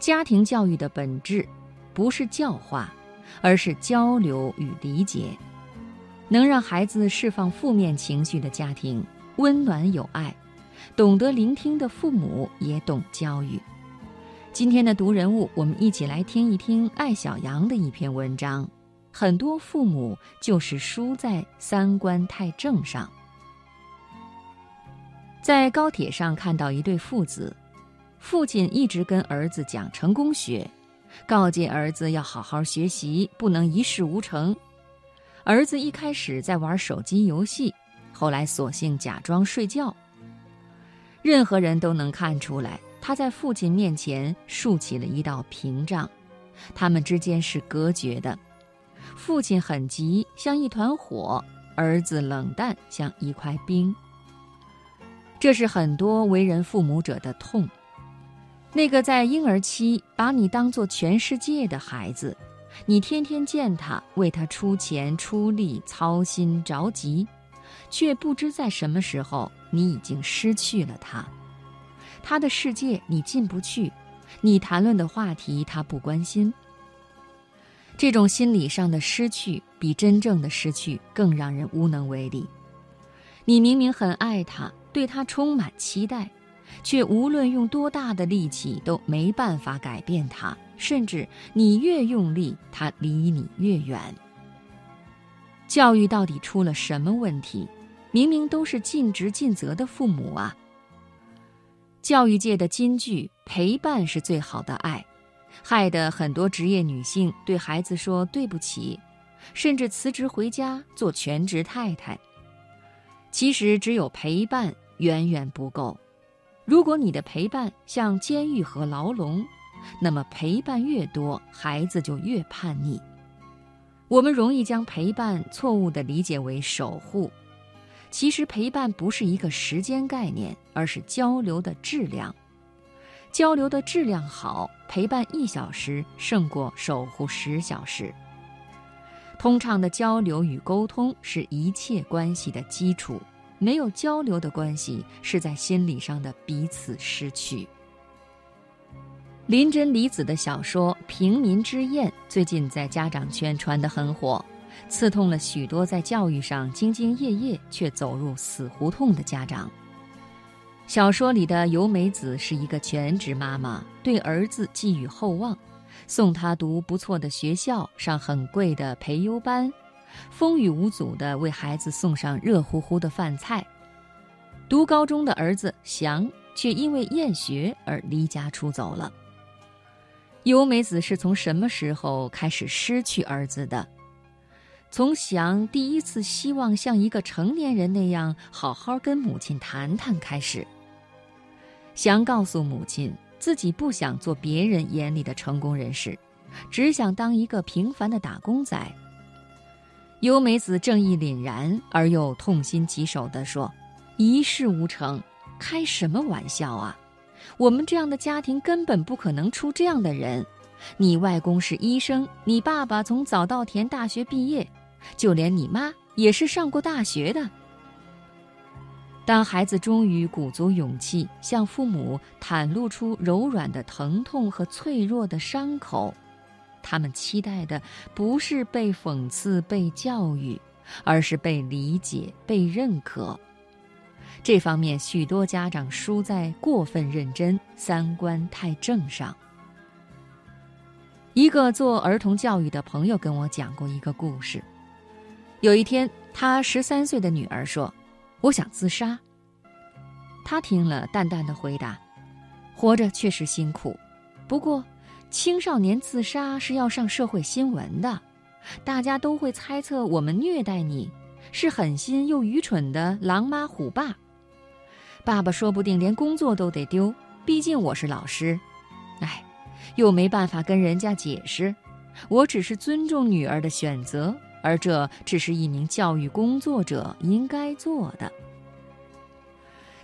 家庭教育的本质，不是教化，而是交流与理解。能让孩子释放负面情绪的家庭，温暖有爱，懂得聆听的父母也懂教育。今天的读人物，我们一起来听一听艾小阳的一篇文章。很多父母就是输在三观太正上。在高铁上看到一对父子。父亲一直跟儿子讲成功学，告诫儿子要好好学习，不能一事无成。儿子一开始在玩手机游戏，后来索性假装睡觉。任何人都能看出来，他在父亲面前竖起了一道屏障，他们之间是隔绝的。父亲很急，像一团火；儿子冷淡，像一块冰。这是很多为人父母者的痛。那个在婴儿期把你当做全世界的孩子，你天天见他，为他出钱出力、操心着急，却不知在什么时候你已经失去了他。他的世界你进不去，你谈论的话题他不关心。这种心理上的失去，比真正的失去更让人无能为力。你明明很爱他，对他充满期待。却无论用多大的力气都没办法改变它，甚至你越用力，它离你越远。教育到底出了什么问题？明明都是尽职尽责的父母啊！教育界的金句“陪伴是最好的爱”，害得很多职业女性对孩子说对不起，甚至辞职回家做全职太太。其实，只有陪伴远远不够。如果你的陪伴像监狱和牢笼，那么陪伴越多，孩子就越叛逆。我们容易将陪伴错误地理解为守护，其实陪伴不是一个时间概念，而是交流的质量。交流的质量好，陪伴一小时胜过守护十小时。通畅的交流与沟通是一切关系的基础。没有交流的关系，是在心理上的彼此失去。林真理子的小说《平民之宴》最近在家长圈传得很火，刺痛了许多在教育上兢兢业业却走入死胡同的家长。小说里的由美子是一个全职妈妈，对儿子寄予厚望，送他读不错的学校，上很贵的培优班。风雨无阻地为孩子送上热乎乎的饭菜。读高中的儿子祥却因为厌学而离家出走了。尤美子是从什么时候开始失去儿子的？从祥第一次希望像一个成年人那样好好跟母亲谈谈开始。祥告诉母亲，自己不想做别人眼里的成功人士，只想当一个平凡的打工仔。尤美子正义凛然而又痛心疾首地说：“一事无成，开什么玩笑啊！我们这样的家庭根本不可能出这样的人。你外公是医生，你爸爸从早稻田大学毕业，就连你妈也是上过大学的。”当孩子终于鼓足勇气向父母袒露出柔软的疼痛和脆弱的伤口。他们期待的不是被讽刺、被教育，而是被理解、被认可。这方面，许多家长输在过分认真、三观太正上。一个做儿童教育的朋友跟我讲过一个故事。有一天，他十三岁的女儿说：“我想自杀。”他听了，淡淡的回答：“活着确实辛苦，不过……”青少年自杀是要上社会新闻的，大家都会猜测我们虐待你，是狠心又愚蠢的狼妈虎爸。爸爸说不定连工作都得丢，毕竟我是老师。哎，又没办法跟人家解释，我只是尊重女儿的选择，而这只是一名教育工作者应该做的。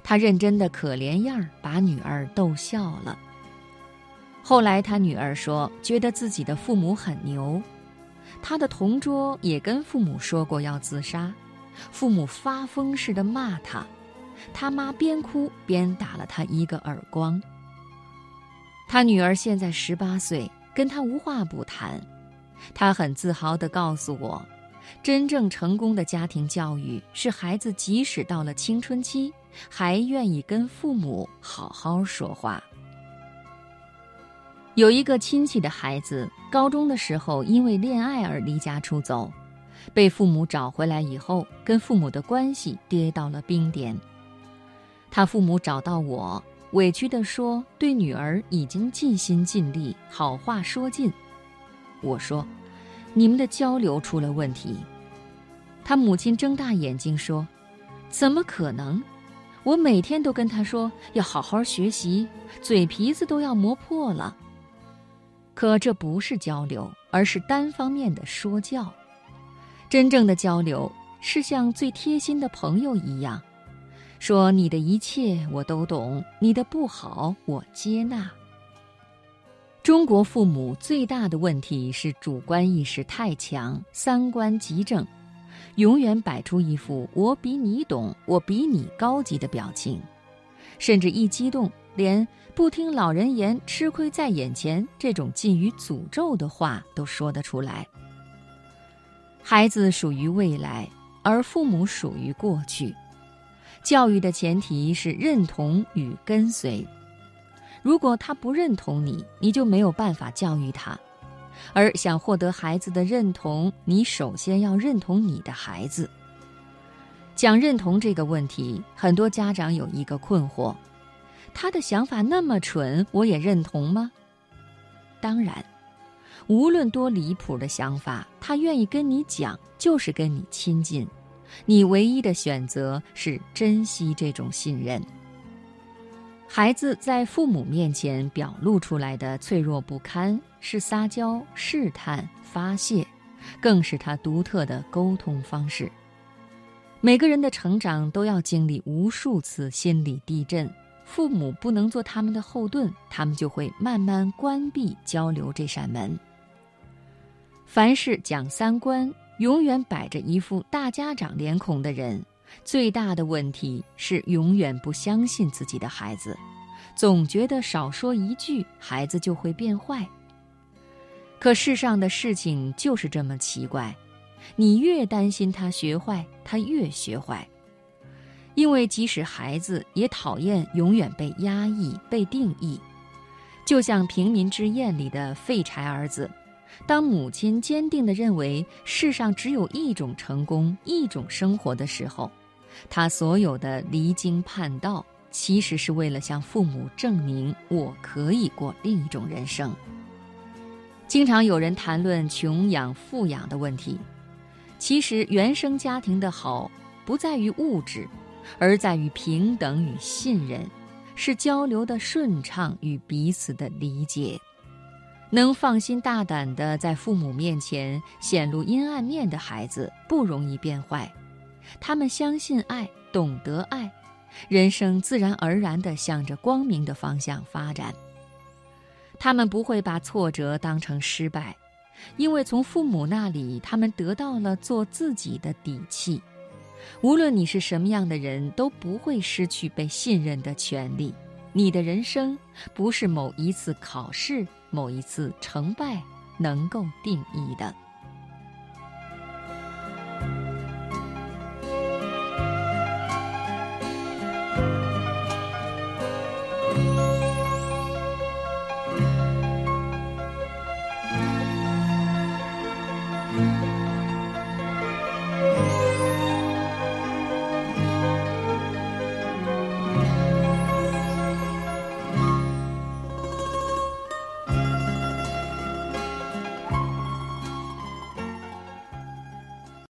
他认真的可怜样儿，把女儿逗笑了。后来，他女儿说，觉得自己的父母很牛。他的同桌也跟父母说过要自杀，父母发疯似的骂他，他妈边哭边打了他一个耳光。他女儿现在十八岁，跟他无话不谈。他很自豪地告诉我，真正成功的家庭教育是孩子即使到了青春期，还愿意跟父母好好说话。有一个亲戚的孩子，高中的时候因为恋爱而离家出走，被父母找回来以后，跟父母的关系跌到了冰点。他父母找到我，委屈地说：“对女儿已经尽心尽力，好话说尽。”我说：“你们的交流出了问题。”他母亲睁大眼睛说：“怎么可能？我每天都跟他说要好好学习，嘴皮子都要磨破了。”可这不是交流，而是单方面的说教。真正的交流是像最贴心的朋友一样，说你的一切我都懂，你的不好我接纳。中国父母最大的问题是主观意识太强，三观极正，永远摆出一副我比你懂，我比你高级的表情，甚至一激动。连不听老人言，吃亏在眼前这种近于诅咒的话都说得出来。孩子属于未来，而父母属于过去。教育的前提是认同与跟随。如果他不认同你，你就没有办法教育他。而想获得孩子的认同，你首先要认同你的孩子。讲认同这个问题，很多家长有一个困惑。他的想法那么蠢，我也认同吗？当然，无论多离谱的想法，他愿意跟你讲，就是跟你亲近。你唯一的选择是珍惜这种信任。孩子在父母面前表露出来的脆弱不堪，是撒娇、试探、发泄，更是他独特的沟通方式。每个人的成长都要经历无数次心理地震。父母不能做他们的后盾，他们就会慢慢关闭交流这扇门。凡是讲三观、永远摆着一副大家长脸孔的人，最大的问题是永远不相信自己的孩子，总觉得少说一句，孩子就会变坏。可世上的事情就是这么奇怪，你越担心他学坏，他越学坏。因为即使孩子也讨厌永远被压抑、被定义，就像《平民之宴》里的废柴儿子，当母亲坚定地认为世上只有一种成功、一种生活的时候，他所有的离经叛道，其实是为了向父母证明我可以过另一种人生。经常有人谈论穷养、富养的问题，其实原生家庭的好不在于物质。而在于平等与信任，是交流的顺畅与彼此的理解。能放心大胆地在父母面前显露阴暗面的孩子，不容易变坏。他们相信爱，懂得爱，人生自然而然地向着光明的方向发展。他们不会把挫折当成失败，因为从父母那里，他们得到了做自己的底气。无论你是什么样的人，都不会失去被信任的权利。你的人生不是某一次考试、某一次成败能够定义的。